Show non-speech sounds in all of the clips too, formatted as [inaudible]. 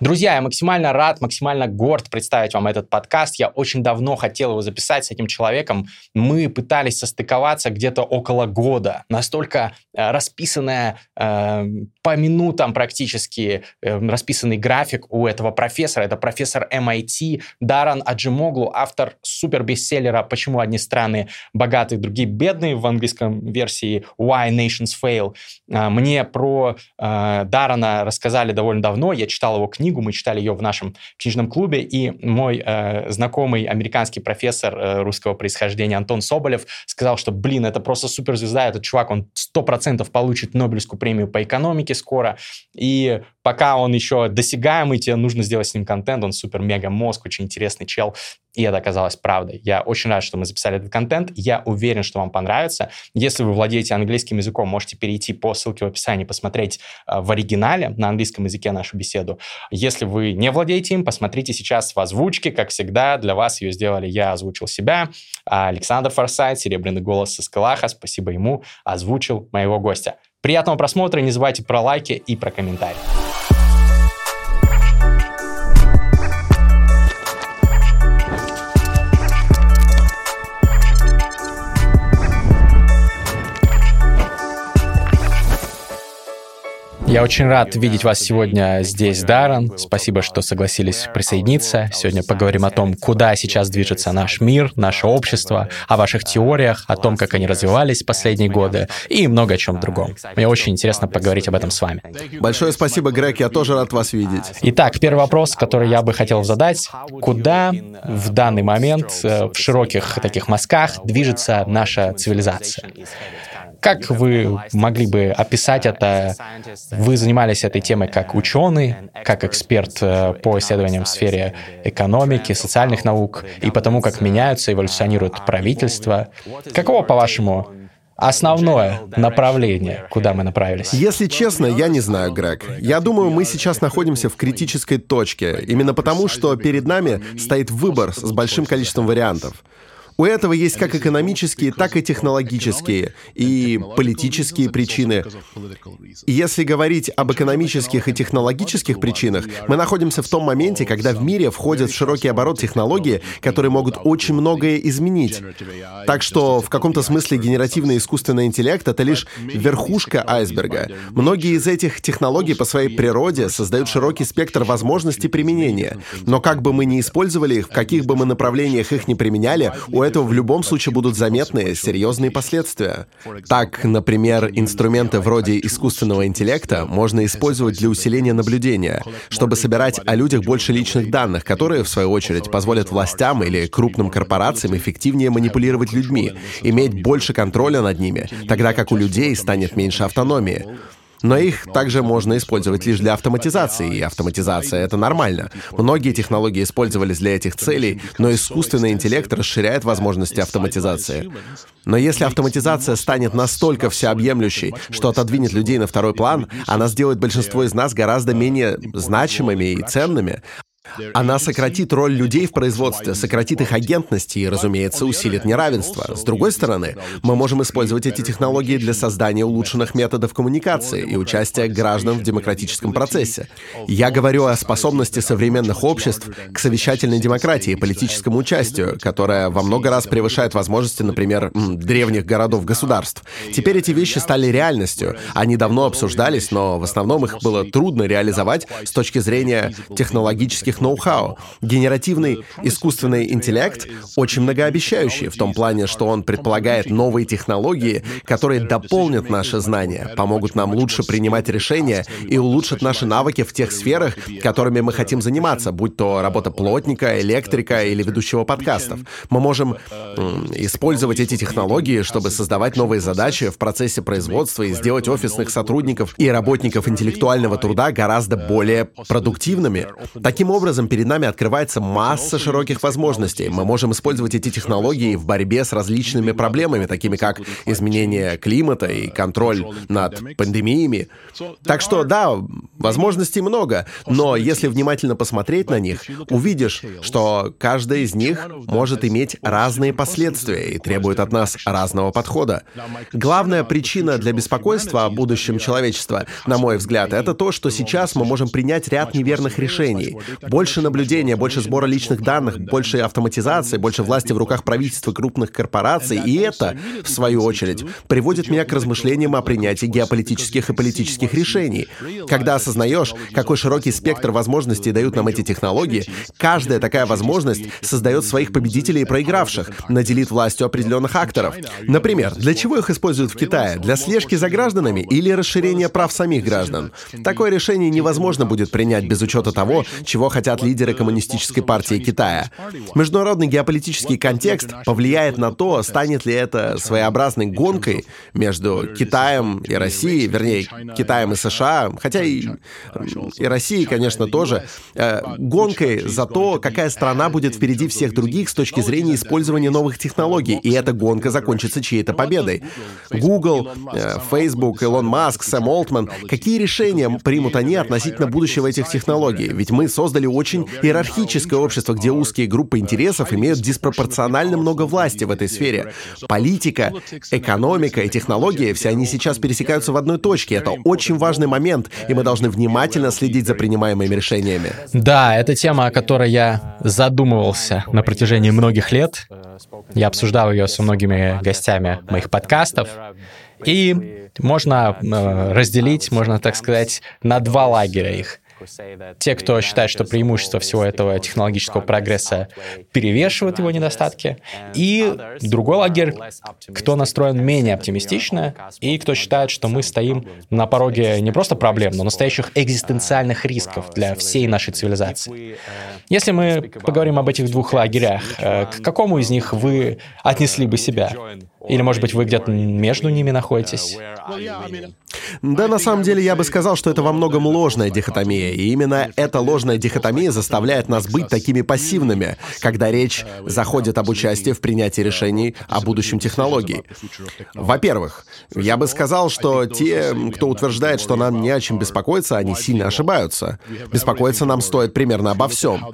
Друзья, я максимально рад, максимально горд представить вам этот подкаст. Я очень давно хотел его записать с этим человеком. Мы пытались состыковаться где-то около года. Настолько э, расписанная э, по минутам практически э, расписанный график у этого профессора. Это профессор MIT Даран Аджимоглу, автор супер-бестселлера «Почему одни страны богатые, другие бедные» в английском версии «Why Nations Fail». Э, мне про э, Дарана рассказали довольно давно. Я читал его книгу книгу, мы читали ее в нашем книжном клубе, и мой э, знакомый американский профессор э, русского происхождения Антон Соболев сказал, что, блин, это просто суперзвезда, этот чувак, он сто процентов получит Нобелевскую премию по экономике скоро, и пока он еще досягаемый, тебе нужно сделать с ним контент, он супер-мега-мозг, очень интересный чел, и это оказалось правдой. Я очень рад, что мы записали этот контент. Я уверен, что вам понравится. Если вы владеете английским языком, можете перейти по ссылке в описании, посмотреть э, в оригинале на английском языке нашу беседу. Если вы не владеете им, посмотрите сейчас в озвучке. Как всегда, для вас ее сделали я, озвучил себя. А Александр Форсайт, серебряный голос из Калаха, спасибо ему, озвучил моего гостя. Приятного просмотра, не забывайте про лайки и про комментарии. Я очень рад видеть вас сегодня здесь, Даррен. Спасибо, что согласились присоединиться. Сегодня поговорим о том, куда сейчас движется наш мир, наше общество, о ваших теориях, о том, как они развивались последние годы и много о чем другом. Мне очень интересно поговорить об этом с вами. Большое спасибо, Грег, я тоже рад вас видеть. Итак, первый вопрос, который я бы хотел задать. Куда в данный момент э, в широких таких мазках движется наша цивилизация? Как вы могли бы описать это? Вы занимались этой темой как ученый, как эксперт э, по исследованиям в сфере экономики, социальных наук и потому, как меняются, эволюционируют правительства. Каково, по-вашему, основное направление, куда мы направились? Если честно, я не знаю, Грег. Я думаю, мы сейчас находимся в критической точке, именно потому, что перед нами стоит выбор с большим количеством вариантов. У этого есть как экономические, так и технологические и политические причины. Если говорить об экономических и технологических причинах, мы находимся в том моменте, когда в мире входят в широкий оборот технологии, которые могут очень многое изменить. Так что в каком-то смысле генеративный искусственный интеллект — это лишь верхушка айсберга. Многие из этих технологий по своей природе создают широкий спектр возможностей применения. Но как бы мы ни использовали их, в каких бы мы направлениях их не применяли, у этого в любом случае будут заметные, серьезные последствия. Так, например, инструменты вроде искусственного интеллекта можно использовать для усиления наблюдения, чтобы собирать о людях больше личных данных, которые, в свою очередь, позволят властям или крупным корпорациям эффективнее манипулировать людьми, иметь больше контроля над ними, тогда как у людей станет меньше автономии. Но их также можно использовать лишь для автоматизации, и автоматизация — это нормально. Многие технологии использовались для этих целей, но искусственный интеллект расширяет возможности автоматизации. Но если автоматизация станет настолько всеобъемлющей, что отодвинет людей на второй план, она сделает большинство из нас гораздо менее значимыми и ценными, она сократит роль людей в производстве, сократит их агентность и, разумеется, усилит неравенство. С другой стороны, мы можем использовать эти технологии для создания улучшенных методов коммуникации и участия граждан в демократическом процессе. Я говорю о способности современных обществ к совещательной демократии и политическому участию, которая во много раз превышает возможности, например, древних городов-государств. Теперь эти вещи стали реальностью. Они давно обсуждались, но в основном их было трудно реализовать с точки зрения технологических ноу-хау. Генеративный искусственный интеллект очень многообещающий в том плане, что он предполагает новые технологии, которые дополнят наши знания, помогут нам лучше принимать решения и улучшат наши навыки в тех сферах, которыми мы хотим заниматься, будь то работа плотника, электрика или ведущего подкастов. Мы можем использовать эти технологии, чтобы создавать новые задачи в процессе производства и сделать офисных сотрудников и работников интеллектуального труда гораздо более продуктивными. Таким образом, образом перед нами открывается масса широких возможностей. Мы можем использовать эти технологии в борьбе с различными проблемами, такими как изменение климата и контроль над пандемиями. Так что да, возможностей много, но если внимательно посмотреть на них, увидишь, что каждая из них может иметь разные последствия и требует от нас разного подхода. Главная причина для беспокойства о будущем человечества, на мой взгляд, это то, что сейчас мы можем принять ряд неверных решений. Больше наблюдения, больше сбора личных данных, больше автоматизации, больше власти в руках правительства крупных корпораций, и это, в свою очередь, приводит меня к размышлениям о принятии геополитических и политических решений. Когда осознаешь, какой широкий спектр возможностей дают нам эти технологии, каждая такая возможность создает своих победителей и проигравших, наделит властью определенных акторов. Например, для чего их используют в Китае? Для слежки за гражданами или расширения прав самих граждан? Такое решение невозможно будет принять без учета того, чего хотят лидеры Коммунистической партии Китая. Международный геополитический контекст повлияет на то, станет ли это своеобразной гонкой между Китаем и Россией, вернее, Китаем и США, хотя и, и Россией, конечно, тоже, э, гонкой за то, какая страна будет впереди всех других с точки зрения использования новых технологий, и эта гонка закончится чьей-то победой. Google, э, Facebook, Илон Маск, Сэм Олтман, какие решения примут они относительно будущего этих технологий? Ведь мы создали очень иерархическое общество, где узкие группы интересов имеют диспропорционально много власти в этой сфере. Политика, экономика и технологии, все они сейчас пересекаются в одной точке. Это очень важный момент, и мы должны внимательно следить за принимаемыми решениями. Да, это тема, о которой я задумывался на протяжении многих лет. Я обсуждал ее со многими гостями моих подкастов. И можно э, разделить, можно так сказать, на два лагеря их. Те, кто считает, что преимущество всего этого технологического прогресса перевешивают его недостатки, и другой лагерь, кто настроен менее оптимистично, и кто считает, что мы стоим на пороге не просто проблем, но настоящих экзистенциальных рисков для всей нашей цивилизации. Если мы поговорим об этих двух лагерях, э, к какому из них вы отнесли бы себя? Или, может быть, вы где-то между ними находитесь? Да, на самом деле, я бы сказал, что это во многом ложная дихотомия, и именно эта ложная дихотомия заставляет нас быть такими пассивными, когда речь заходит об участии в принятии решений о будущем технологий. Во-первых, я бы сказал, что те, кто утверждает, что нам не о чем беспокоиться, они сильно ошибаются. Беспокоиться нам стоит примерно обо всем.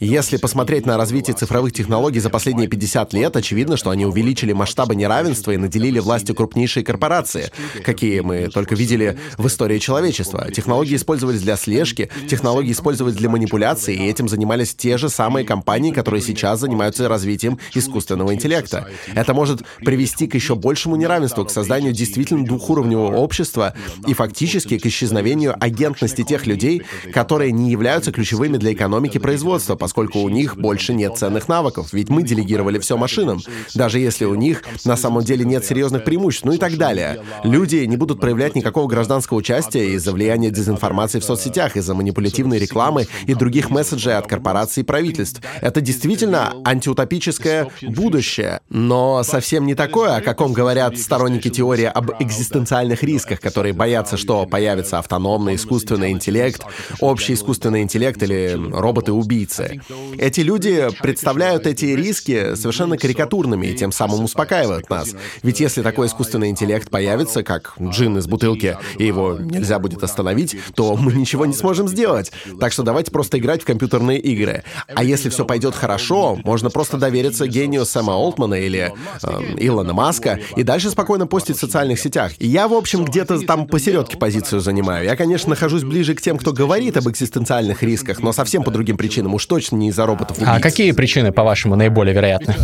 Если посмотреть на развитие цифровых технологий за последние 50 лет, очевидно, что они увеличили масштабы неравенства равенства и наделили властью крупнейшие корпорации, какие мы только видели в истории человечества. Технологии использовались для слежки, технологии использовались для манипуляции, и этим занимались те же самые компании, которые сейчас занимаются развитием искусственного интеллекта. Это может привести к еще большему неравенству, к созданию действительно двухуровневого общества и фактически к исчезновению агентности тех людей, которые не являются ключевыми для экономики производства, поскольку у них больше нет ценных навыков, ведь мы делегировали все машинам. Даже если у них на самом деле нет серьезных преимуществ, ну и так далее. Люди не будут проявлять никакого гражданского участия из-за влияния дезинформации в соцсетях, из-за манипулятивной рекламы и других месседжей от корпораций и правительств. Это действительно антиутопическое будущее, но совсем не такое, о каком говорят сторонники теории об экзистенциальных рисках, которые боятся, что появится автономный искусственный интеллект, общий искусственный интеллект или роботы-убийцы. Эти люди представляют эти риски совершенно карикатурными и тем самым успокаивают нас нас. Ведь если такой искусственный интеллект появится, как джин из бутылки, и его нельзя будет остановить, то мы ничего не сможем сделать. Так что давайте просто играть в компьютерные игры. А если все пойдет хорошо, можно просто довериться гению Сэма Олтмана или э, Илона Маска и дальше спокойно постить в социальных сетях. И я, в общем, где-то там посередке позицию занимаю. Я, конечно, нахожусь ближе к тем, кто говорит об экзистенциальных рисках, но совсем по другим причинам, уж точно не из-за роботов. А какие причины, по-вашему, наиболее вероятны?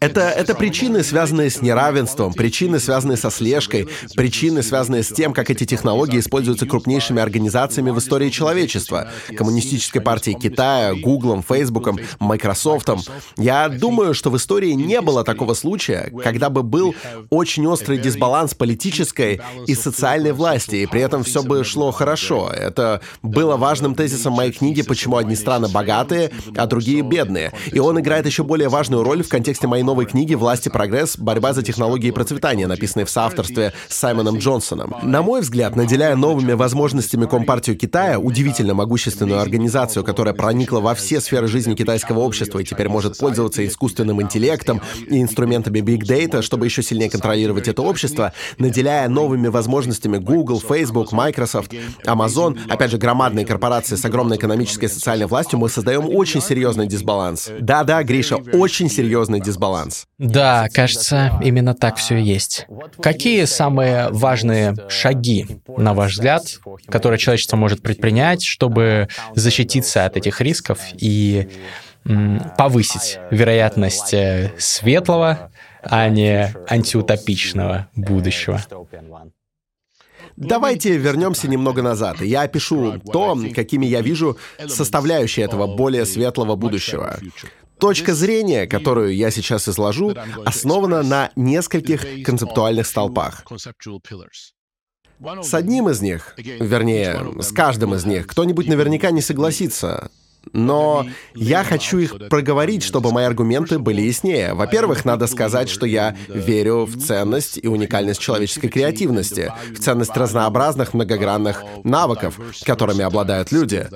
Это, это причины, связанные с неравенством причины, связанные со слежкой, причины, связанные с тем, как эти технологии используются крупнейшими организациями в истории человечества. Коммунистической партией Китая, Гуглом, Фейсбуком, Майкрософтом. Я думаю, что в истории не было такого случая, когда бы был очень острый дисбаланс политической и социальной власти, и при этом все бы шло хорошо. Это было важным тезисом моей книги «Почему одни страны богатые, а другие бедные». И он играет еще более важную роль в контексте моей новой книги «Власть и прогресс. Борьба за технологии технологии процветания, написанный в соавторстве с Саймоном Джонсоном. На мой взгляд, наделяя новыми возможностями Компартию Китая, удивительно могущественную организацию, которая проникла во все сферы жизни китайского общества и теперь может пользоваться искусственным интеллектом и инструментами Big Data, чтобы еще сильнее контролировать это общество, наделяя новыми возможностями Google, Facebook, Microsoft, Amazon, опять же, громадные корпорации с огромной экономической и социальной властью, мы создаем очень серьезный дисбаланс. Да-да, Гриша, очень серьезный дисбаланс. Да, кажется, именно так все и есть. Какие самые важные шаги, на ваш взгляд, которые человечество может предпринять, чтобы защититься от этих рисков и повысить вероятность э, светлого, а не антиутопичного будущего? Давайте вернемся немного назад. Я опишу то, какими я вижу составляющие этого более светлого будущего. Точка зрения, которую я сейчас изложу, основана на нескольких концептуальных столпах. С одним из них, вернее, с каждым из них, кто-нибудь наверняка не согласится. Но я хочу их проговорить, чтобы мои аргументы были яснее. Во-первых, надо сказать, что я верю в ценность и уникальность человеческой креативности, в ценность разнообразных многогранных навыков, которыми обладают люди.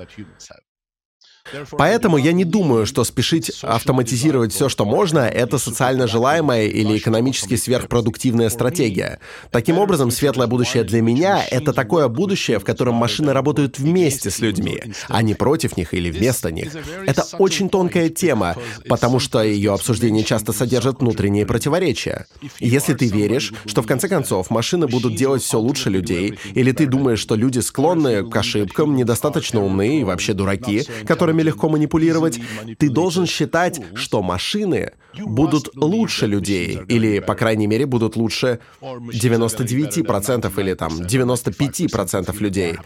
Поэтому я не думаю, что спешить автоматизировать все, что можно, это социально желаемая или экономически сверхпродуктивная стратегия. Таким образом, светлое будущее для меня — это такое будущее, в котором машины работают вместе с людьми, а не против них или вместо них. Это очень тонкая тема, потому что ее обсуждение часто содержит внутренние противоречия. Если ты веришь, что в конце концов машины будут делать все лучше людей, или ты думаешь, что люди склонны к ошибкам, недостаточно умные и вообще дураки, которыми которыми легко манипулировать, ты должен считать, что машины будут лучше людей, или, по крайней мере, будут лучше 99% или там 95% людей.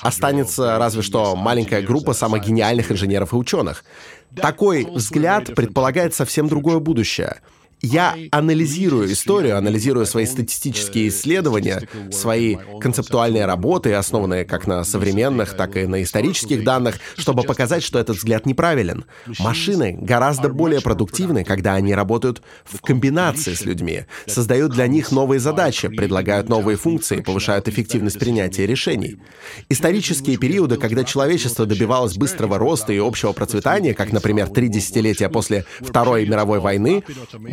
Останется разве что маленькая группа самых гениальных инженеров и ученых. Такой взгляд предполагает совсем другое будущее — я анализирую историю, анализирую свои статистические исследования, свои концептуальные работы, основанные как на современных, так и на исторических данных, чтобы показать, что этот взгляд неправилен. Машины гораздо более продуктивны, когда они работают в комбинации с людьми, создают для них новые задачи, предлагают новые функции, повышают эффективность принятия решений. Исторические периоды, когда человечество добивалось быстрого роста и общего процветания, как, например, три десятилетия после Второй мировой войны,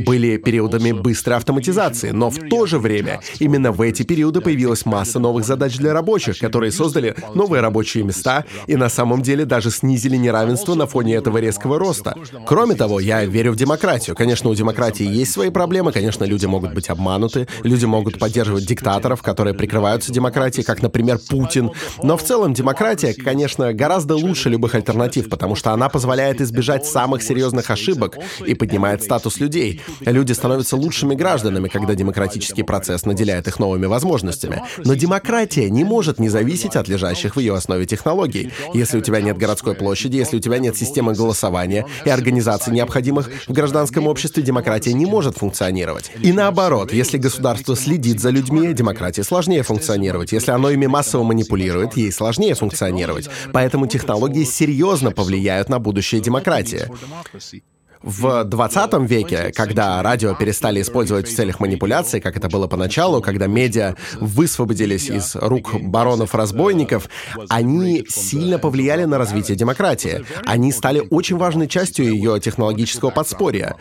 были были периодами быстрой автоматизации, но в то же время именно в эти периоды появилась масса новых задач для рабочих, которые создали новые рабочие места и на самом деле даже снизили неравенство на фоне этого резкого роста. Кроме того, я верю в демократию. Конечно, у демократии есть свои проблемы, конечно, люди могут быть обмануты, люди могут поддерживать диктаторов, которые прикрываются демократией, как, например, Путин. Но в целом демократия, конечно, гораздо лучше любых альтернатив, потому что она позволяет избежать самых серьезных ошибок и поднимает статус людей. Люди становятся лучшими гражданами, когда демократический процесс наделяет их новыми возможностями. Но демократия не может не зависеть от лежащих в ее основе технологий. Если у тебя нет городской площади, если у тебя нет системы голосования и организаций, необходимых в гражданском обществе, демократия не может функционировать. И наоборот, если государство следит за людьми, демократии сложнее функционировать. Если оно ими массово манипулирует, ей сложнее функционировать. Поэтому технологии серьезно повлияют на будущее демократии. В 20 веке, когда радио перестали использовать в целях манипуляции, как это было поначалу, когда медиа высвободились из рук баронов-разбойников, они сильно повлияли на развитие демократии. Они стали очень важной частью ее технологического подспорья.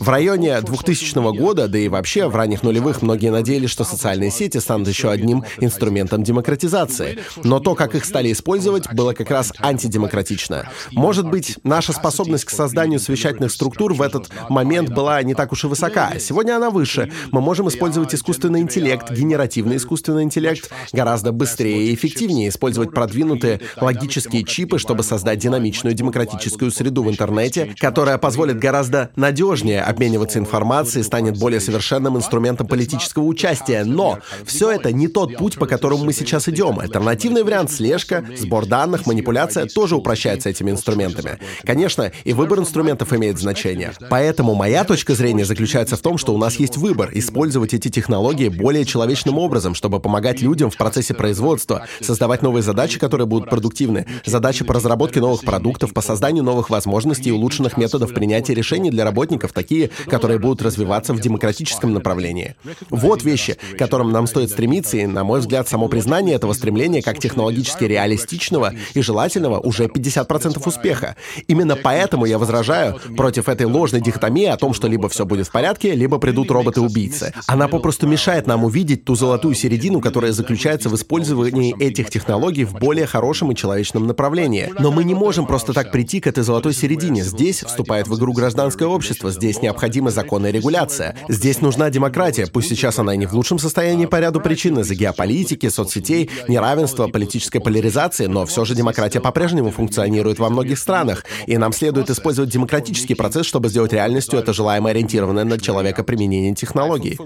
В районе 2000 года, да и вообще в ранних нулевых, многие надеялись, что социальные сети станут еще одним инструментом демократизации. Но то, как их стали использовать, было как раз антидемократично. Может быть, наша способность к созданию совещательных структур в этот момент была не так уж и высока. Сегодня она выше. Мы можем использовать искусственный интеллект, генеративный искусственный интеллект гораздо быстрее и эффективнее, использовать продвинутые логические чипы, чтобы создать динамичную демократическую среду в интернете, которая позволит гораздо надежнее обмениваться информацией, станет более совершенным инструментом политического участия. Но все это не тот путь, по которому мы сейчас идем. Альтернативный вариант — слежка, сбор данных, манипуляция тоже упрощается этими инструментами. Конечно, и выбор инструментов имеет значение. Поэтому моя точка зрения заключается в том, что у нас есть выбор — использовать эти технологии более человечным образом, чтобы помогать людям в процессе производства, создавать новые задачи, которые будут продуктивны, задачи по разработке новых продуктов, по созданию новых возможностей и улучшенных методов принятия решений для работников, таких такие, которые будут развиваться в демократическом направлении. Вот вещи, к которым нам стоит стремиться, и, на мой взгляд, само признание этого стремления как технологически реалистичного и желательного уже 50% успеха. Именно поэтому я возражаю против этой ложной дихотомии о том, что либо все будет в порядке, либо придут роботы-убийцы. Она попросту мешает нам увидеть ту золотую середину, которая заключается в использовании этих технологий в более хорошем и человечном направлении. Но мы не можем просто так прийти к этой золотой середине. Здесь вступает в игру гражданское общество, здесь необходима законная регуляция. Здесь нужна демократия, пусть сейчас она и не в лучшем состоянии по ряду причин из-за геополитики, соцсетей, неравенства, политической поляризации, но все же демократия по-прежнему функционирует во многих странах, и нам следует использовать демократический процесс, чтобы сделать реальностью это желаемое ориентированное на человека применение технологий.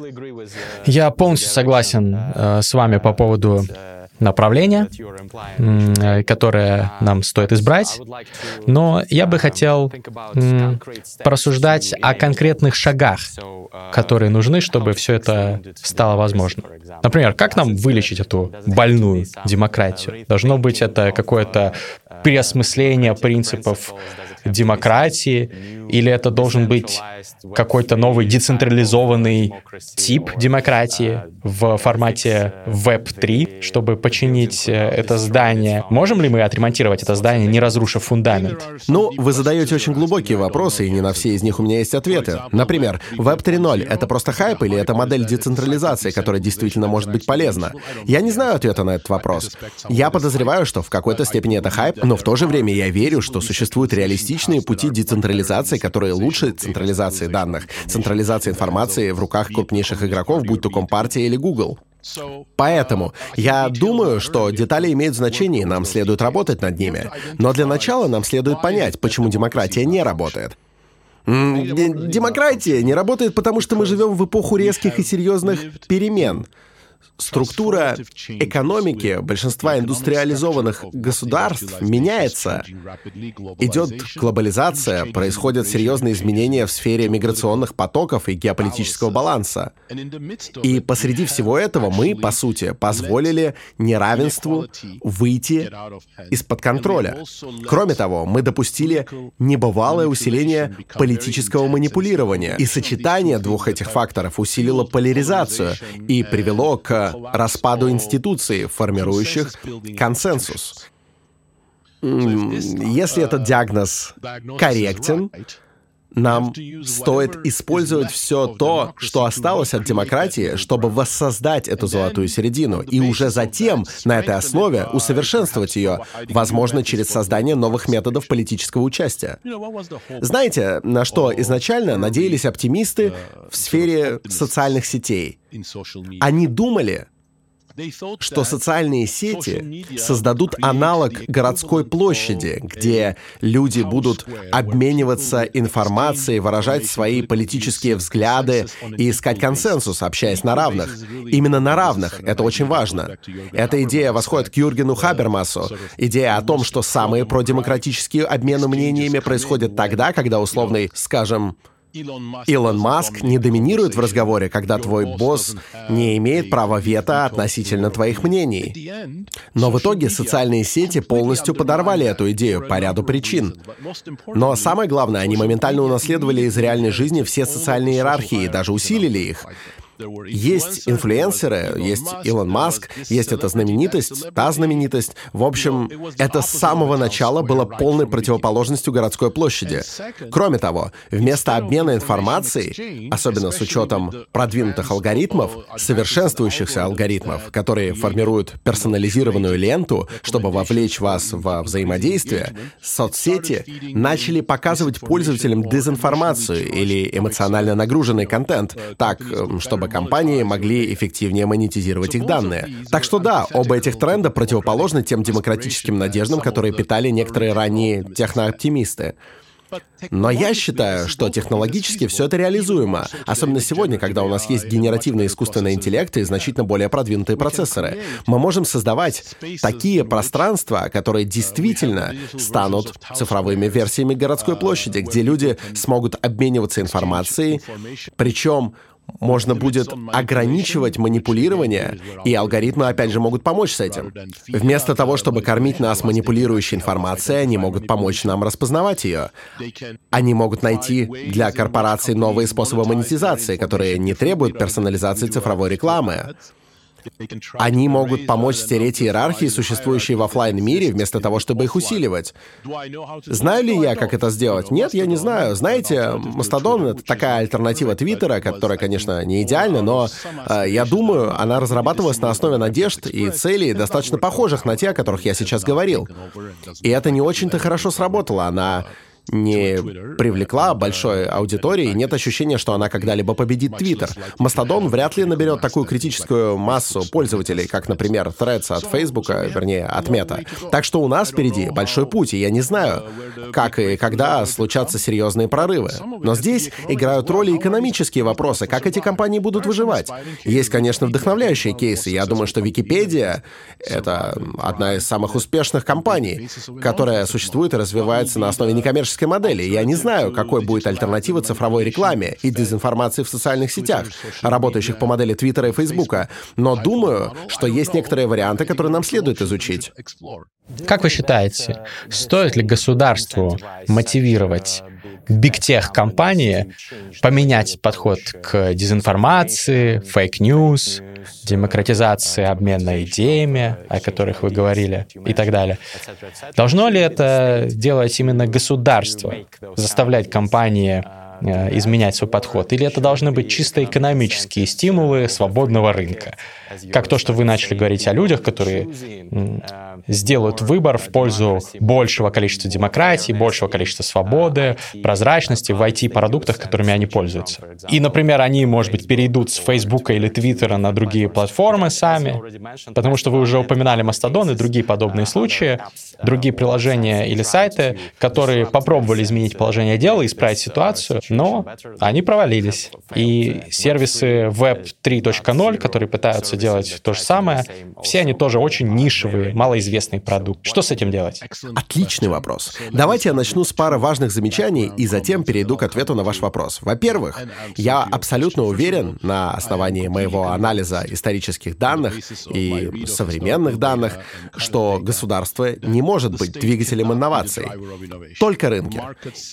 Я полностью согласен э, с вами по поводу направления, э, которое нам стоит избрать, но я бы хотел порассуждать о конкретных шагах, которые нужны, чтобы все это стало возможным. Например, как нам вылечить эту больную демократию? Должно быть это какое-то переосмысление принципов демократии, или это должен быть какой-то новый децентрализованный тип демократии в формате Web3, чтобы починить э, это здание. Можем ли мы отремонтировать это здание, не разрушив фундамент? Ну, вы задаете очень глубокие вопросы, и не на все из них у меня есть ответы. Например, Web 3.0 — это просто хайп или это модель децентрализации, которая действительно может быть полезна? Я не знаю ответа на этот вопрос. Я подозреваю, что в какой-то степени это хайп, но в то же время я верю, что существуют реалистичные пути децентрализации, которые лучше централизации данных, централизации информации в руках крупнейших игроков, будь то Компартия или Google. Поэтому я думаю, что детали имеют значение, и нам следует работать над ними. Но для начала нам следует понять, почему демократия не работает. Демократия не работает, потому что мы живем в эпоху резких и серьезных перемен. Структура экономики большинства индустриализованных государств меняется. Идет глобализация, происходят серьезные изменения в сфере миграционных потоков и геополитического баланса. И посреди всего этого мы, по сути, позволили неравенству выйти из-под контроля. Кроме того, мы допустили небывалое усиление политического манипулирования. И сочетание двух этих факторов усилило поляризацию и привело к распаду институций, формирующих консенсус. Если этот диагноз корректен, нам стоит использовать все то, что осталось от демократии, чтобы воссоздать эту золотую середину, и уже затем на этой основе усовершенствовать ее, возможно, через создание новых методов политического участия. Знаете, на что изначально надеялись оптимисты в сфере социальных сетей? Они думали, что социальные сети создадут аналог городской площади, где люди будут обмениваться информацией, выражать свои политические взгляды и искать консенсус, общаясь на равных. Именно на равных. Это очень важно. Эта идея восходит к Юргену Хабермасу. Идея о том, что самые продемократические обмены мнениями происходят тогда, когда условный, скажем, Илон Маск не доминирует в разговоре, когда твой босс не имеет права вето относительно твоих мнений. Но в итоге социальные сети полностью подорвали эту идею по ряду причин. Но самое главное, они моментально унаследовали из реальной жизни все социальные иерархии и даже усилили их. Есть инфлюенсеры, есть Илон Маск, есть эта знаменитость, та знаменитость. В общем, это с самого начала было полной противоположностью городской площади. Кроме того, вместо обмена информацией, особенно с учетом продвинутых алгоритмов, совершенствующихся алгоритмов, которые формируют персонализированную ленту, чтобы вовлечь вас во взаимодействие, соцсети начали показывать пользователям дезинформацию или эмоционально нагруженный контент, так, чтобы компании могли эффективнее монетизировать их данные. Так что да, оба этих тренда противоположны тем демократическим надеждам, которые питали некоторые ранние технооптимисты. Но я считаю, что технологически все это реализуемо, особенно сегодня, когда у нас есть генеративный искусственный интеллект и значительно более продвинутые процессоры. Мы можем создавать такие пространства, которые действительно станут цифровыми версиями городской площади, где люди смогут обмениваться информацией, причем можно будет ограничивать манипулирование, и алгоритмы, опять же, могут помочь с этим. Вместо того, чтобы кормить нас манипулирующей информацией, они могут помочь нам распознавать ее. Они могут найти для корпораций новые способы монетизации, которые не требуют персонализации цифровой рекламы. Они могут помочь стереть иерархии, существующие в офлайн мире вместо того, чтобы их усиливать. Знаю ли я, как это сделать? Нет, я не знаю. Знаете, Мастодон — это такая альтернатива Твиттера, которая, конечно, не идеальна, но э, я думаю, она разрабатывалась на основе надежд и целей, достаточно похожих на те, о которых я сейчас говорил. И это не очень-то хорошо сработало. Она не привлекла большой аудитории, нет ощущения, что она когда-либо победит Твиттер. Мастодон вряд ли наберет такую критическую массу пользователей, как, например, Threads от Фейсбука, вернее, от Мета. Так что у нас впереди большой путь, и я не знаю, как и когда случатся серьезные прорывы. Но здесь играют роли экономические вопросы, как эти компании будут выживать. Есть, конечно, вдохновляющие кейсы. Я думаю, что Википедия — это одна из самых успешных компаний, которая существует и развивается на основе некоммерческих коммерческой модели. Я не знаю, какой будет альтернатива цифровой рекламе и дезинформации в социальных сетях, работающих по модели Твиттера и Фейсбука. Но думаю, что есть некоторые варианты, которые нам следует изучить. Как вы считаете, стоит ли государству мотивировать big tech-компании поменять подход к дезинформации, fake news, демократизации обмена идеями, о которых вы говорили, и так далее. Должно ли это делать именно государство, заставлять компании э, изменять свой подход? Или это должны быть чисто экономические стимулы свободного рынка? Как то, что вы начали говорить о людях, которые сделают выбор в пользу большего количества демократии, большего количества свободы, прозрачности в IT-продуктах, которыми они пользуются. И, например, они, может быть, перейдут с Facebook или Twitter на другие платформы сами, потому что вы уже упоминали Mastodon и другие подобные случаи, другие приложения или сайты, которые попробовали изменить положение дела исправить ситуацию, но они провалились. И сервисы Web 3.0, которые пытаются делать то же самое, все они тоже очень нишевые, малоизвестный продукт. Что с этим делать? Отличный вопрос. Давайте я начну с пары важных замечаний и затем перейду к ответу на ваш вопрос. Во-первых, я абсолютно уверен на основании моего анализа исторических данных и современных данных, что государство не может быть двигателем инноваций. Только рынки.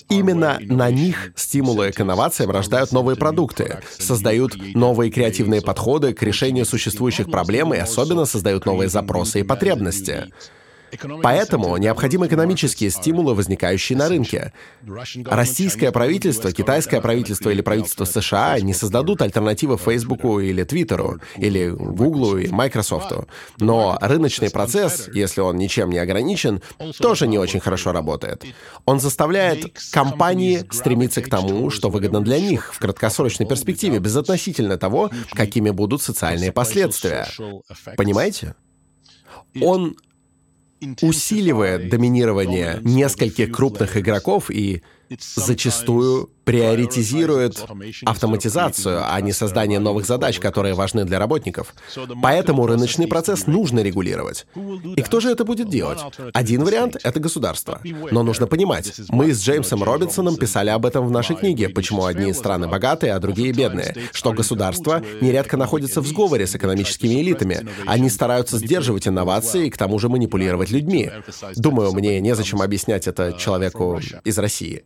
Именно на них стимулы к инновациям рождают новые продукты, создают новые креативные подходы к решению существующих проблем и особенно создают новые запросы и потребности. Поэтому необходимы экономические стимулы, возникающие на рынке. Российское правительство, китайское правительство или правительство США не создадут альтернативы Фейсбуку или Твиттеру, или Гуглу и Майкрософту. Но рыночный процесс, если он ничем не ограничен, тоже не очень хорошо работает. Он заставляет компании стремиться к тому, что выгодно для них в краткосрочной перспективе, безотносительно того, какими будут социальные последствия. Понимаете? Он усиливает доминирование нескольких крупных игроков и зачастую приоритизирует автоматизацию, а не создание новых задач, которые важны для работников. Поэтому рыночный процесс нужно регулировать. И кто же это будет делать? Один вариант — это государство. Но нужно понимать, мы с Джеймсом Робинсоном писали об этом в нашей книге, почему одни страны богатые, а другие бедные, что государство нередко находится в сговоре с экономическими элитами. Они стараются сдерживать инновации и к тому же манипулировать людьми. Думаю, мне незачем объяснять это человеку из России.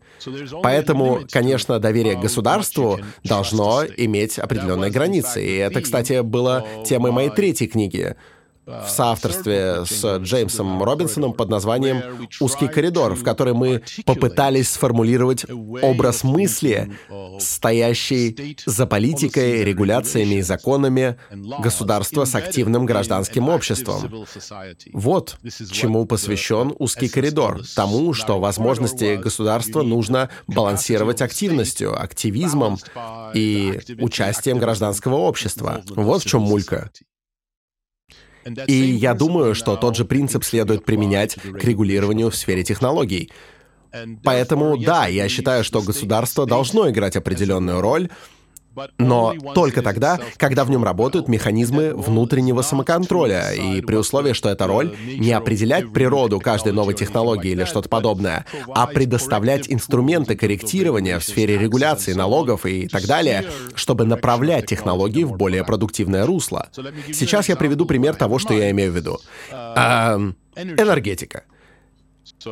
Поэтому, конечно, доверие к государству должно иметь определенные границы. И это, кстати, было темой моей третьей книги в соавторстве с Джеймсом Робинсоном под названием «Узкий коридор», в которой мы попытались сформулировать образ мысли, стоящий за политикой, регуляциями и законами государства с активным гражданским обществом. Вот чему посвящен «Узкий коридор», тому, что возможности государства нужно балансировать активностью, активизмом и участием гражданского общества. Вот в чем мулька. И я думаю, что тот же принцип следует применять к регулированию в сфере технологий. Поэтому, да, я считаю, что государство должно играть определенную роль, но только тогда, когда в нем работают механизмы внутреннего самоконтроля, и при условии, что эта роль не определять природу каждой новой технологии или что-то подобное, а предоставлять инструменты корректирования в сфере регуляции налогов и так далее, чтобы направлять технологии в более продуктивное русло. Сейчас я приведу пример того, что я имею в виду. А, энергетика.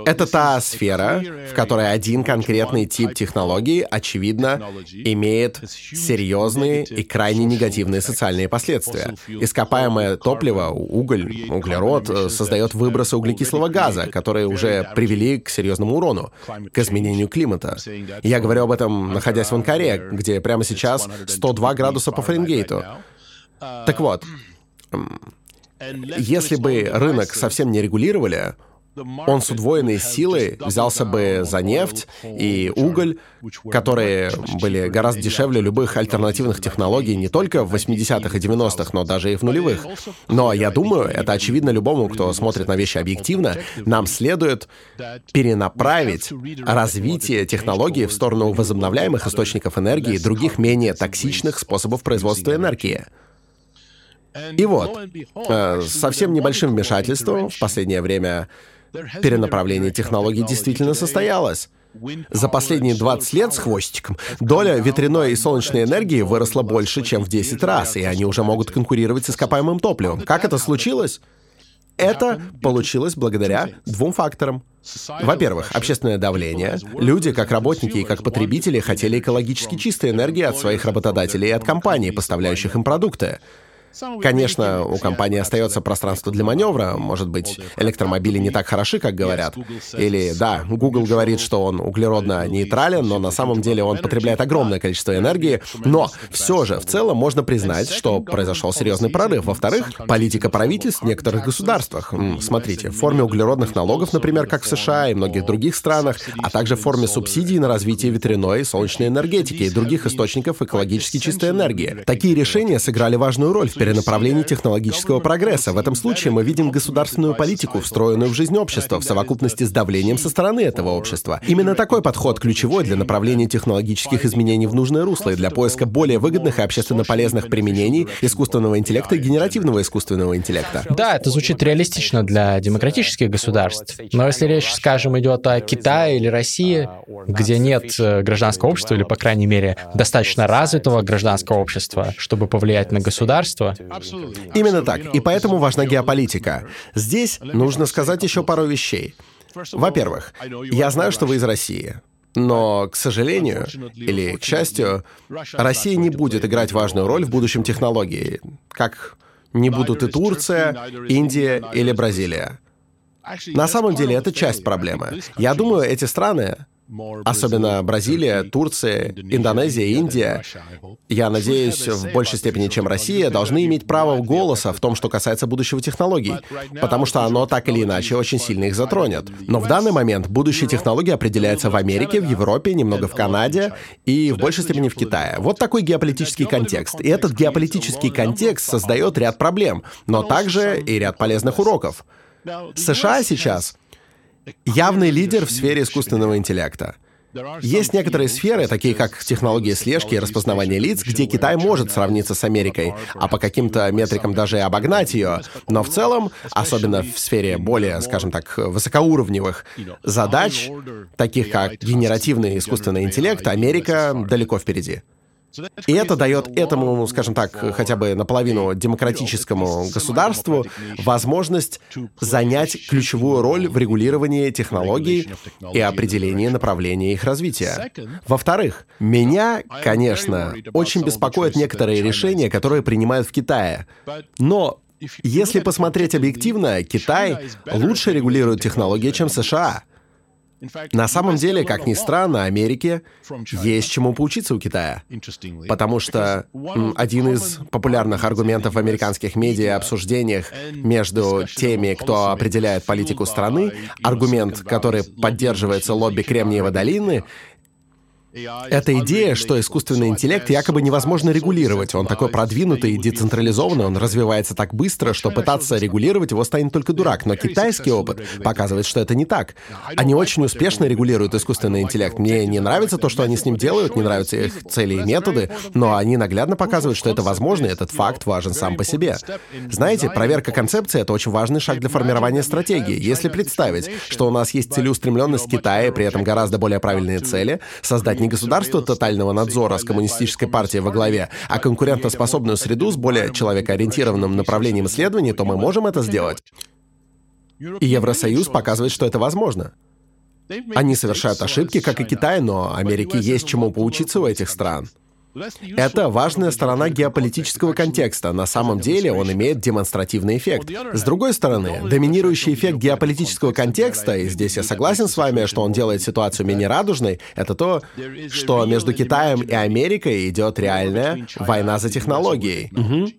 Это та сфера, в которой один конкретный тип технологии, очевидно, имеет серьезные и крайне негативные социальные последствия. Ископаемое топливо, уголь, углерод, э, создает выбросы углекислого газа, которые уже привели к серьезному урону, к изменению климата. Я говорю об этом, находясь в Анкаре, где прямо сейчас 102 градуса по Фаренгейту. Так вот, если бы рынок совсем не регулировали, он с удвоенной силой взялся бы за нефть и уголь, которые были гораздо дешевле любых альтернативных технологий не только в 80-х и 90-х, но даже и в нулевых. Но я думаю, это очевидно любому, кто смотрит на вещи объективно, нам следует перенаправить развитие технологий в сторону возобновляемых источников энергии и других менее токсичных способов производства энергии. И вот, э, совсем небольшим вмешательством в последнее время перенаправление технологий действительно состоялось. За последние 20 лет с хвостиком доля ветряной и солнечной энергии выросла больше, чем в 10 раз, и они уже могут конкурировать с ископаемым топливом. Как это случилось? Это получилось благодаря двум факторам. Во-первых, общественное давление. Люди, как работники и как потребители, хотели экологически чистой энергии от своих работодателей и от компаний, поставляющих им продукты. Конечно, у компании остается пространство для маневра. Может быть, электромобили не так хороши, как говорят. Или, да, Google говорит, что он углеродно нейтрален, но на самом деле он потребляет огромное количество энергии. Но все же, в целом, можно признать, что произошел серьезный прорыв. Во-вторых, политика правительств в некоторых государствах. Смотрите, в форме углеродных налогов, например, как в США и многих других странах, а также в форме субсидий на развитие ветряной и солнечной энергетики и других источников экологически чистой энергии. Такие решения сыграли важную роль в перенаправлении технологического прогресса. В этом случае мы видим государственную политику, встроенную в жизнь общества, в совокупности с давлением со стороны этого общества. Именно такой подход ключевой для направления технологических изменений в нужное русло и для поиска более выгодных и общественно полезных применений искусственного интеллекта и генеративного искусственного интеллекта. Да, это звучит реалистично для демократических государств. Но если речь, скажем, идет о Китае или России, где нет э, гражданского общества, или, по крайней мере, достаточно развитого гражданского общества, чтобы повлиять на государство, Именно так. И поэтому важна геополитика. Здесь нужно сказать еще пару вещей. Во-первых, я знаю, что вы из России. Но, к сожалению, или к счастью, Россия не будет играть важную роль в будущем технологии, как не будут и Турция, Индия или Бразилия. На самом деле это часть проблемы. Я думаю, эти страны Особенно Бразилия, Турция, Индонезия, Индия, я надеюсь, в большей степени, чем Россия, должны иметь право голоса в том, что касается будущего технологий, потому что оно так или иначе очень сильно их затронет. Но в данный момент будущее технологии определяется в Америке, в Европе, немного в Канаде и в большей степени в Китае. Вот такой геополитический контекст. И этот геополитический контекст создает ряд проблем, но также и ряд полезных уроков. США сейчас явный лидер в сфере искусственного интеллекта. Есть некоторые сферы, такие как технологии слежки и распознавания лиц, где Китай может сравниться с Америкой, а по каким-то метрикам даже и обогнать ее. Но в целом, особенно в сфере более, скажем так, высокоуровневых задач, таких как генеративный искусственный интеллект, Америка далеко впереди. И это дает этому, скажем так, хотя бы наполовину демократическому государству возможность занять ключевую роль в регулировании технологий и определении направления их развития. Во-вторых, меня, конечно, очень беспокоят некоторые решения, которые принимают в Китае. Но если посмотреть объективно, Китай лучше регулирует технологии, чем США. На самом деле, как ни странно, Америке есть чему поучиться у Китая. Потому что один из популярных аргументов в американских медиа обсуждениях между теми, кто определяет политику страны, аргумент, который поддерживается лобби Кремниевой долины, Эта идея, что искусственный интеллект якобы невозможно регулировать, он такой продвинутый и децентрализованный, он развивается так быстро, что пытаться регулировать его станет только дурак. Но китайский опыт показывает, что это не так. Они очень успешно регулируют искусственный интеллект. Мне не нравится то, что они с ним делают, не нравятся их цели и методы, но они наглядно показывают, что это возможно, и этот факт важен сам по себе. Знаете, проверка концепции — это очень важный шаг для формирования стратегии. Если представить, что у нас есть целеустремленность Китая, при этом гораздо более правильные цели, создать не государство тотального надзора с коммунистической партией во главе, а конкурентоспособную среду с более человекоориентированным направлением исследований, то мы можем это сделать. И Евросоюз показывает, что это возможно. Они совершают ошибки, как и Китай, но Америке есть чему поучиться у этих стран. Это важная сторона геополитического контекста. На самом деле он имеет демонстративный эффект. С другой стороны, доминирующий эффект геополитического контекста, и здесь я согласен с вами, что он делает ситуацию менее радужной, это то, что между Китаем и Америкой идет реальная война за технологией. Угу.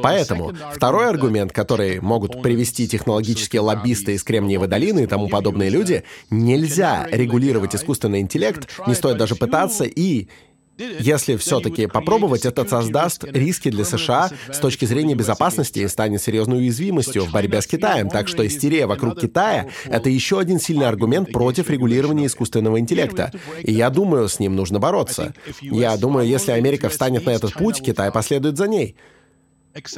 Поэтому второй аргумент, который могут привести технологические лоббисты из Кремниевой долины и тому подобные люди, нельзя регулировать искусственный интеллект, не стоит даже пытаться, и если все-таки попробовать, это создаст риски для США с точки зрения безопасности и станет серьезной уязвимостью в борьбе с Китаем. Так что истерия вокруг Китая — это еще один сильный аргумент против регулирования искусственного интеллекта. И я думаю, с ним нужно бороться. Я думаю, если Америка встанет на этот путь, Китай последует за ней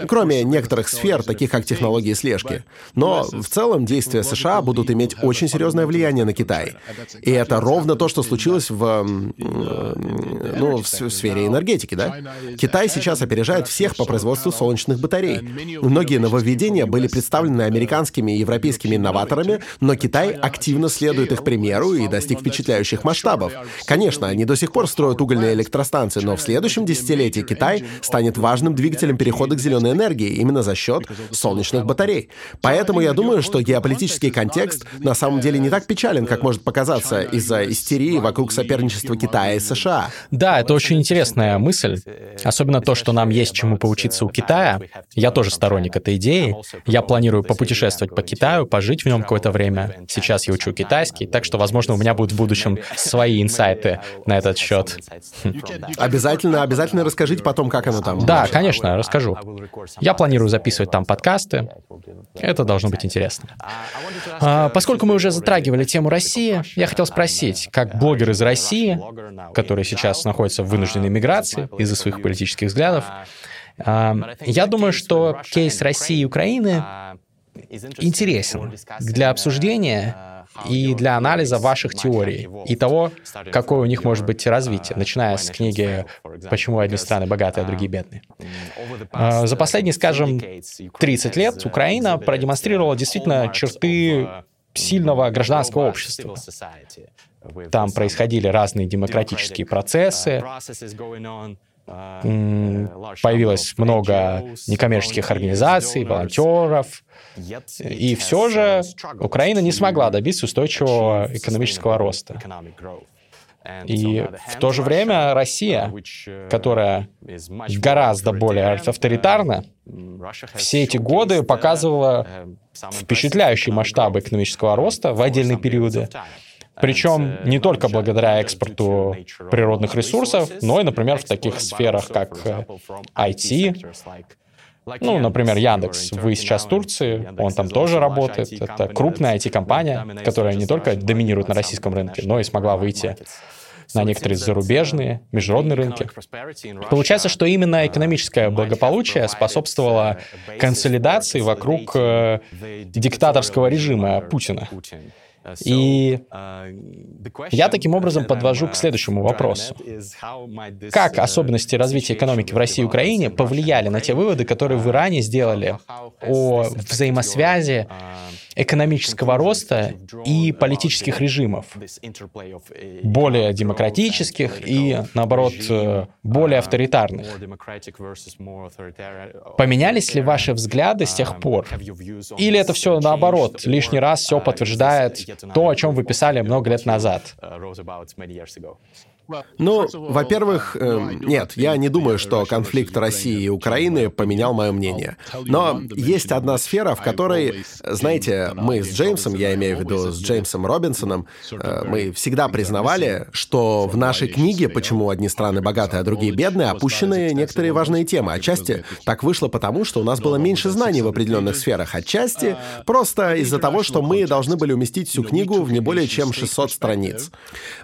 кроме некоторых сфер, таких как технологии слежки. Но в целом действия США будут иметь очень серьезное влияние на Китай. И это ровно то, что случилось в, ну, в сфере энергетики, да? Китай сейчас опережает всех по производству солнечных батарей. Многие нововведения были представлены американскими и европейскими инноваторами, но Китай активно следует их примеру и достиг впечатляющих масштабов. Конечно, они до сих пор строят угольные электростанции, но в следующем десятилетии Китай станет важным двигателем перехода к зеленой энергии именно за счет солнечных батарей. Поэтому я думаю, что геополитический контекст на самом деле не так печален, как может показаться из-за истерии вокруг соперничества Китая и США. Да, это очень интересная мысль. Особенно то, что нам есть чему поучиться у Китая. Я тоже сторонник этой идеи. Я планирую попутешествовать по Китаю, пожить в нем какое-то время. Сейчас я учу китайский, так что, возможно, у меня будут в будущем свои инсайты на этот счет. Обязательно, обязательно расскажите потом, как оно там. Да, конечно, расскажу. Я планирую записывать там подкасты. Это должно быть интересно. А, поскольку мы уже затрагивали тему России, я хотел спросить, как блогер из России, который сейчас находится в вынужденной миграции из-за своих политических взглядов, а, я думаю, что кейс России и Украины интересен для обсуждения и для анализа ваших теорий и того, какое у них может быть развитие, начиная с книги «Почему одни страны богатые, а другие бедные». А, за последние, скажем, 30 лет Украина продемонстрировала действительно черты сильного гражданского общества. Там происходили разные демократические процессы, появилось много некоммерческих организаций, волонтеров, и все же Украина не смогла добиться устойчивого экономического роста. И в то же время Россия, которая гораздо более авторитарна, все эти годы показывала впечатляющие масштабы экономического роста в отдельные периоды. Причем не только благодаря экспорту природных ресурсов, но и, например, в таких сферах, как IT, ну, например, Яндекс. Вы сейчас в Турции, он там тоже работает. Это крупная IT-компания, которая не только доминирует на российском рынке, но и смогла выйти на некоторые зарубежные, международные рынки. Получается, что именно экономическое благополучие способствовало консолидации вокруг э, диктаторского режима Путина. И я таким образом подвожу к следующему вопросу. Как особенности развития экономики в России и Украине повлияли на те выводы, которые вы ранее сделали о взаимосвязи экономического роста и политических режимов, более демократических и, наоборот, более авторитарных. Поменялись ли ваши взгляды с тех пор? Или это все наоборот, лишний раз все подтверждает то, о чем вы писали много лет назад? Ну, во-первых, э, нет, я не думаю, что конфликт России и Украины поменял мое мнение. Но есть одна сфера, в которой, знаете, мы с Джеймсом, я имею в виду с Джеймсом Робинсоном, э, мы всегда признавали, что в нашей книге «Почему одни страны богатые, а другие бедные» опущены некоторые важные темы. Отчасти так вышло потому, что у нас было меньше знаний в определенных сферах. Отчасти просто из-за того, что мы должны были уместить всю книгу в не более чем 600 страниц.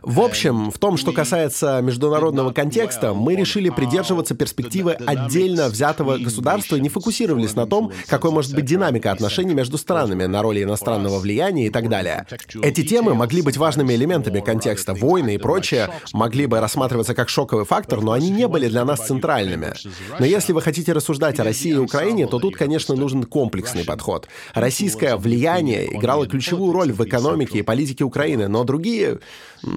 В общем, в том, что касается международного контекста, мы решили придерживаться перспективы отдельно взятого государства и не фокусировались на том, какой может быть динамика отношений между странами, на роли иностранного влияния и так далее. Эти темы могли быть важными элементами контекста. Войны и прочее могли бы рассматриваться как шоковый фактор, но они не были для нас центральными. Но если вы хотите рассуждать о России и Украине, то тут, конечно, нужен комплексный подход. Российское влияние играло ключевую роль в экономике и политике Украины, но другие э,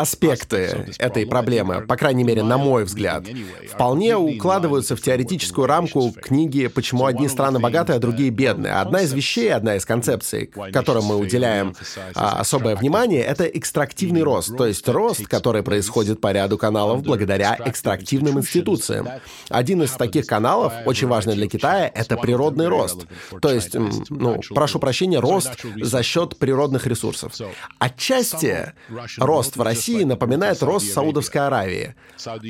аспекты этой проблемы, по крайней мере, на мой взгляд, вполне укладываются в теоретическую рамку книги «Почему одни страны богатые, а другие бедные». Одна из вещей, одна из концепций, которым мы уделяем а, особое внимание, это экстрактивный рост, то есть рост, который происходит по ряду каналов благодаря экстрактивным институциям. Один из таких каналов, очень важный для Китая, это природный рост. То есть, ну, прошу прощения, рост за счет природных ресурсов. Отчасти рост в России напоминает рост Саудовской Аравии.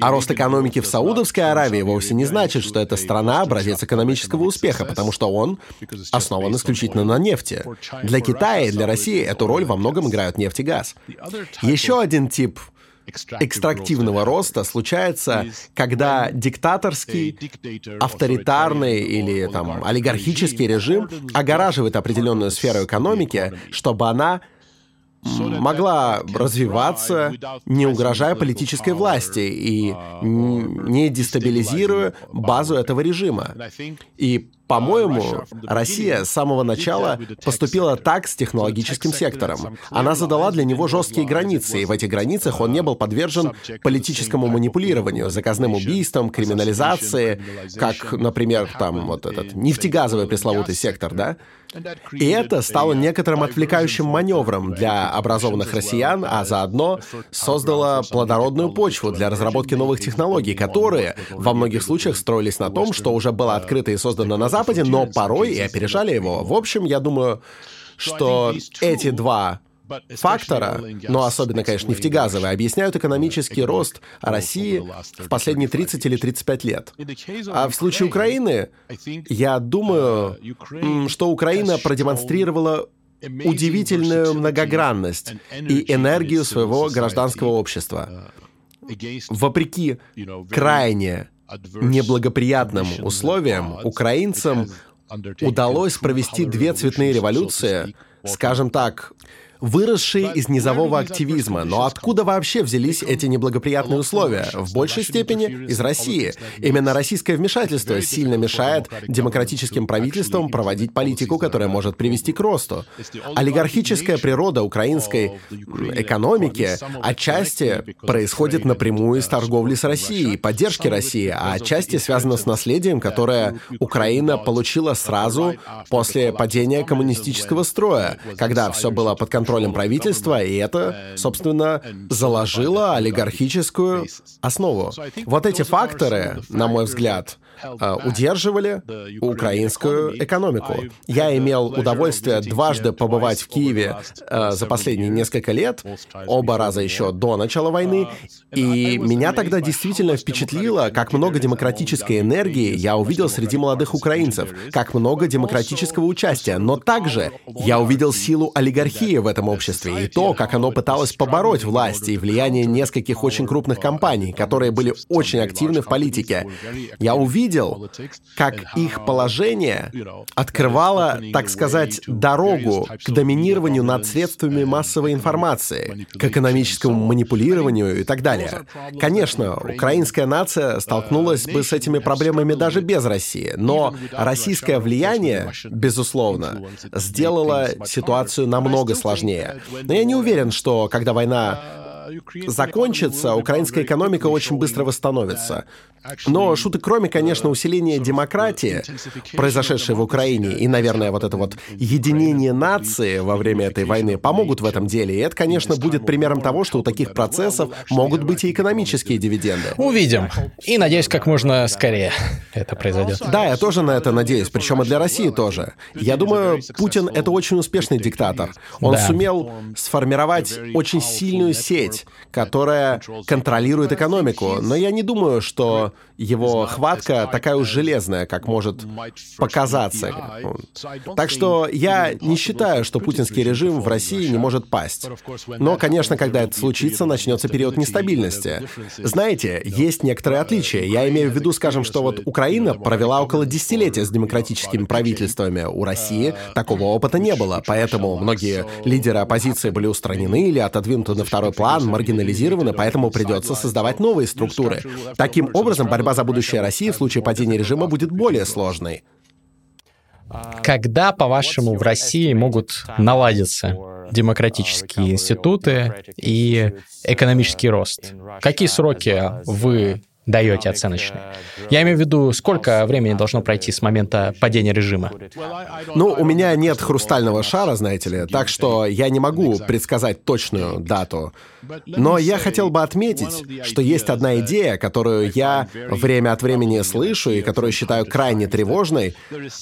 А рост экономики в Саудовской Аравии вовсе не значит, что эта страна образец экономического успеха, потому что он основан исключительно на нефти. Для Китая и для России эту роль во многом играют нефть и газ. Еще один тип экстрактивного роста случается, когда диктаторский, авторитарный или там олигархический режим огораживает определенную сферу экономики, чтобы она могла развиваться, не угрожая политической власти и не дестабилизируя базу этого режима. И по-моему, Россия с самого начала поступила так с технологическим сектором. Она задала для него жесткие границы, и в этих границах он не был подвержен политическому манипулированию, заказным убийствам, криминализации, как, например, там вот этот нефтегазовый пресловутый сектор, да? И это стало некоторым отвлекающим маневром для образованных россиян, а заодно создало плодородную почву для разработки новых технологий, которые во многих случаях строились на том, что уже было открыто и создано на Западе, но порой и опережали его. В общем, я думаю, что эти два фактора, но особенно, конечно, нефтегазовые, объясняют экономический рост России в последние 30 или 35 лет. А в случае Украины, я думаю, что Украина продемонстрировала удивительную многогранность и энергию своего гражданского общества. Вопреки крайне неблагоприятным условиям, украинцам удалось провести две цветные революции, скажем так, выросшие из низового активизма. Но откуда вообще взялись эти неблагоприятные условия? В большей степени из России. Именно российское вмешательство сильно мешает демократическим правительствам проводить политику, которая может привести к росту. Олигархическая природа украинской экономики отчасти происходит напрямую из торговли с Россией, поддержки России, а отчасти связана с наследием, которое Украина получила сразу после падения коммунистического строя, когда все было под контролем контролем правительства, и это, собственно, заложило олигархическую основу. Вот эти факторы, на мой взгляд, э, удерживали украинскую экономику. Я имел удовольствие дважды побывать в Киеве э, за последние несколько лет, оба раза еще до начала войны, и меня тогда действительно впечатлило, как много демократической энергии я увидел среди молодых украинцев, как много демократического участия, но также я увидел силу олигархии в этом этом обществе и то, как оно пыталось побороть власть и влияние нескольких очень крупных компаний, которые были очень активны в политике. Я увидел, как их положение открывало, так сказать, дорогу к доминированию над средствами массовой информации, к экономическому манипулированию и так далее. Конечно, украинская нация столкнулась бы с этими проблемами даже без России, но российское влияние, безусловно, сделало ситуацию намного сложнее сложнее. Но я не уверен, что когда война закончится, украинская экономика очень быстро восстановится. Но шуты кроме, конечно, усиления демократии, произошедшей в Украине, и, наверное, вот это вот единение нации во время этой войны помогут в этом деле. И это, конечно, будет примером того, что у таких процессов могут быть и экономические дивиденды. Увидим. И надеюсь, как можно скорее это произойдет. Да, я тоже на это надеюсь, причем и для России тоже. Я думаю, Путин — это очень успешный диктатор. Он да. сумел сформировать очень сильную сеть, которая контролирует экономику. Но я не думаю, что его хватка такая уж железная, как может показаться. Так что я не считаю, что путинский режим в России не может пасть. Но, конечно, когда это случится, начнется период нестабильности. Знаете, есть некоторые отличия. Я имею в виду, скажем, что вот Украина провела около десятилетия с демократическими правительствами. У России такого опыта не было, поэтому многие лидеры оппозиции были устранены или отодвинуты на второй план, маргинализированы, поэтому придется создавать новые структуры. Таким образом, борьба за будущее России в случае падения режима будет более сложной. Когда, по-вашему, в России могут наладиться демократические институты и экономический рост? Какие сроки вы даете оценочные? Я имею в виду, сколько времени должно пройти с момента падения режима? Ну, у меня нет хрустального шара, знаете ли, так что я не могу предсказать точную дату. Но я хотел бы отметить, что есть одна идея, которую я время от времени слышу и которую считаю крайне тревожной,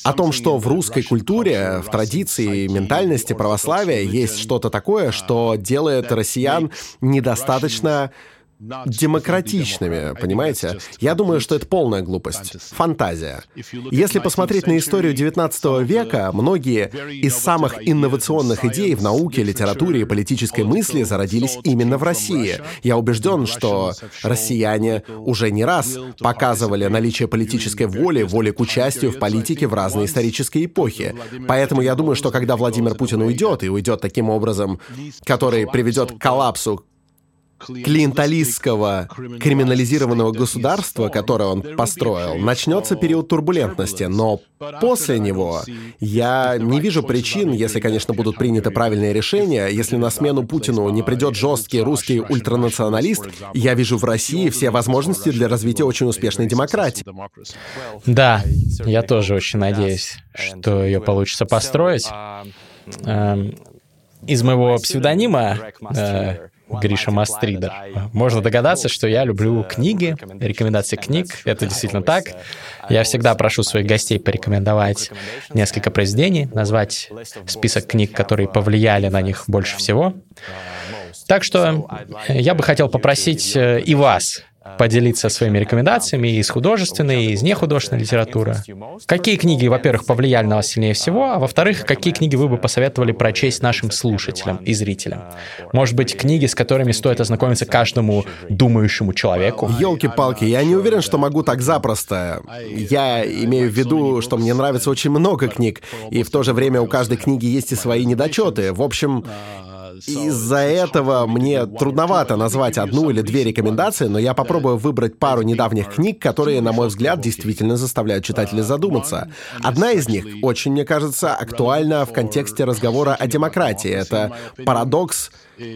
о том, что в русской культуре, в традиции ментальности православия есть что-то такое, что делает россиян недостаточно демократичными, понимаете? Я думаю, что это полная глупость, фантазия. Если посмотреть на историю XIX века, многие из самых инновационных идей в науке, литературе и политической мысли зародились именно в России. Я убежден, что россияне уже не раз показывали наличие политической воли, воли к участию в политике в разные исторические эпохи. Поэтому я думаю, что когда Владимир Путин уйдет, и уйдет таким образом, который приведет к коллапсу клиенталистского криминализированного государства, которое он построил, начнется период турбулентности, но после него я не вижу причин, если, конечно, будут приняты правильные решения, если на смену Путину не придет жесткий русский ультранационалист, я вижу в России все возможности для развития очень успешной демократии. Да, я тоже очень надеюсь, что ее получится построить. Эм, из моего псевдонима э, Гриша Мастрида. Можно догадаться, что я люблю книги, рекомендации книг. Это действительно так. Я всегда прошу своих гостей порекомендовать несколько произведений, назвать список книг, которые повлияли на них больше всего. Так что я бы хотел попросить э, и вас поделиться своими рекомендациями из художественной, и из нехудожественной литературы. Какие книги, во-первых, повлияли на вас сильнее всего, а во-вторых, какие книги вы бы посоветовали прочесть нашим слушателям и зрителям? Может быть, книги, с которыми стоит ознакомиться каждому думающему человеку? Елки-палки, я не уверен, что могу так запросто. Я имею в виду, что мне нравится очень много книг, и в то же время у каждой книги есть и свои недочеты. В общем, из-за этого мне трудновато назвать одну или две рекомендации, но я попробую выбрать пару недавних книг, которые, на мой взгляд, действительно заставляют читателей задуматься. Одна из них, очень, мне кажется, актуальна в контексте разговора о демократии. Это «Парадокс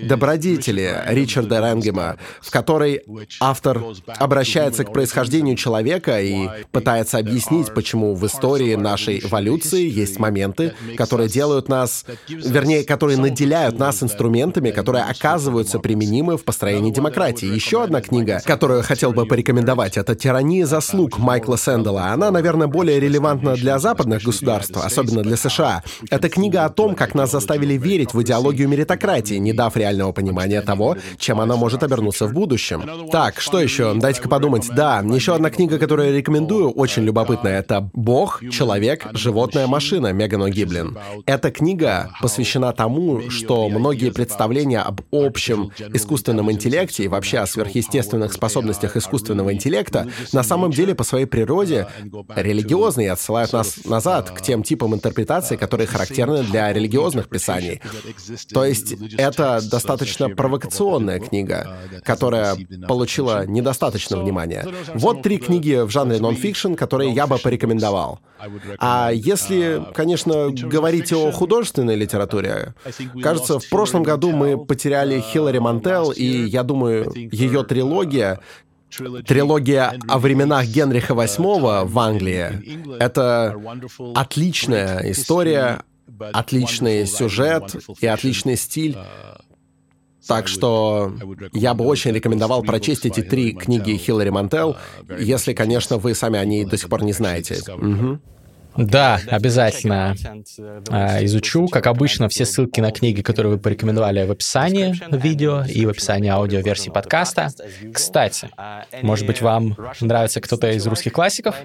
добродетели Ричарда Ренгема, в которой автор обращается к происхождению человека и пытается объяснить, почему в истории нашей эволюции есть моменты, которые делают нас, вернее, которые наделяют нас инструментами, которые оказываются применимы в построении демократии. Еще одна книга, которую я хотел бы порекомендовать, это «Тирания заслуг» Майкла Сэндала. Она, наверное, более релевантна для западных государств, особенно для США. Это книга о том, как нас заставили верить в идеологию меритократии, не дав реального понимания того, чем она может обернуться в будущем. Так, что еще? Дайте-ка подумать. Да, еще одна книга, которую я рекомендую, очень любопытная. Это «Бог, человек, животная, машина» Меган Гиблин. Эта книга посвящена тому, что многие представления об общем искусственном интеллекте и вообще о сверхъестественных способностях искусственного интеллекта на самом деле по своей природе религиозны и отсылают нас назад к тем типам интерпретаций, которые характерны для религиозных писаний. То есть это достаточно провокационная книга, которая получила недостаточно внимания. Вот три книги в жанре нон-фикшн, которые я бы порекомендовал. А если, конечно, говорить о художественной литературе, кажется, в прошлом году мы потеряли Хиллари Мантел, и я думаю, ее трилогия Трилогия о временах Генриха VIII в Англии — это отличная история, отличный сюжет и отличный стиль. Так что я бы очень рекомендовал прочесть эти три книги Хиллари Мантел, если, конечно, вы сами о ней до сих пор не знаете. Угу. Да, обязательно а, изучу. Как обычно, все ссылки на книги, которые вы порекомендовали в описании видео и в описании аудиоверсии подкаста. Кстати, может быть, вам нравится кто-то из русских классиков?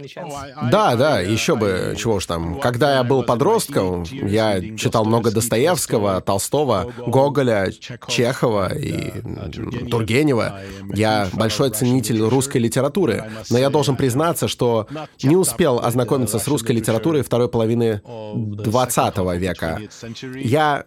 Да, да, еще бы, чего уж там. Когда я был подростком, я читал много Достоевского, Толстого, Гоголя, Чехова и Тургенева. Я большой ценитель русской литературы, но я должен признаться, что не успел ознакомиться с русской литературой литературы второй половины 20 века. Я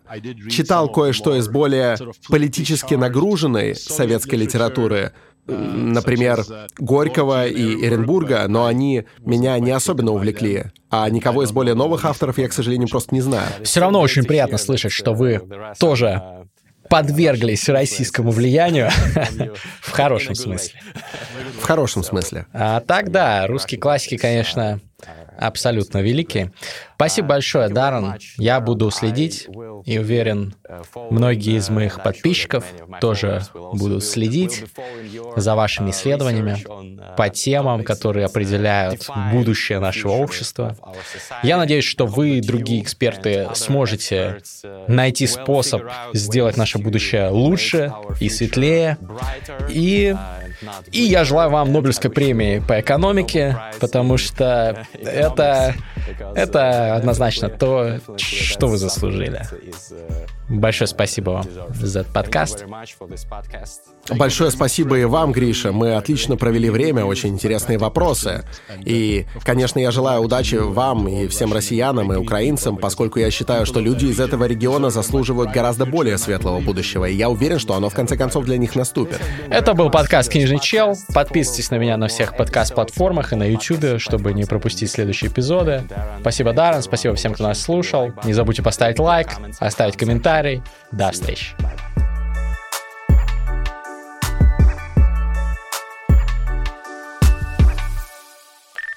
читал кое-что из более политически нагруженной советской литературы, например, Горького и Эренбурга, но они меня не особенно увлекли. А никого из более новых авторов я, к сожалению, просто не знаю. Все равно очень приятно слышать, что вы тоже подверглись российскому влиянию [laughs] [laughs] в хорошем смысле. В хорошем смысле. А так, да, русские классики, конечно, абсолютно великие. Спасибо большое, Даррен. Я буду следить и уверен, многие из моих подписчиков тоже будут следить за вашими исследованиями по темам, которые определяют будущее нашего общества. Я надеюсь, что вы и другие эксперты сможете найти способ сделать наше будущее лучше и светлее. И, и я желаю вам Нобелевской премии по экономике, потому что [laughs] это, это однозначно то, что вы заслужили. Большое спасибо вам за этот подкаст. Большое спасибо и вам, Гриша. Мы отлично провели время, очень интересные вопросы. И, конечно, я желаю удачи вам и всем россиянам и украинцам, поскольку я считаю, что люди из этого региона заслуживают гораздо более светлого будущего, и я уверен, что оно в конце концов для них наступит. Это был подкаст «Книжный чел». Подписывайтесь на меня на всех подкаст-платформах и на YouTube, чтобы не пропустить следующие эпизоды. Спасибо, Даррен, спасибо всем, кто нас слушал. Не забудьте поставить лайк, оставить комментарий. До встречи.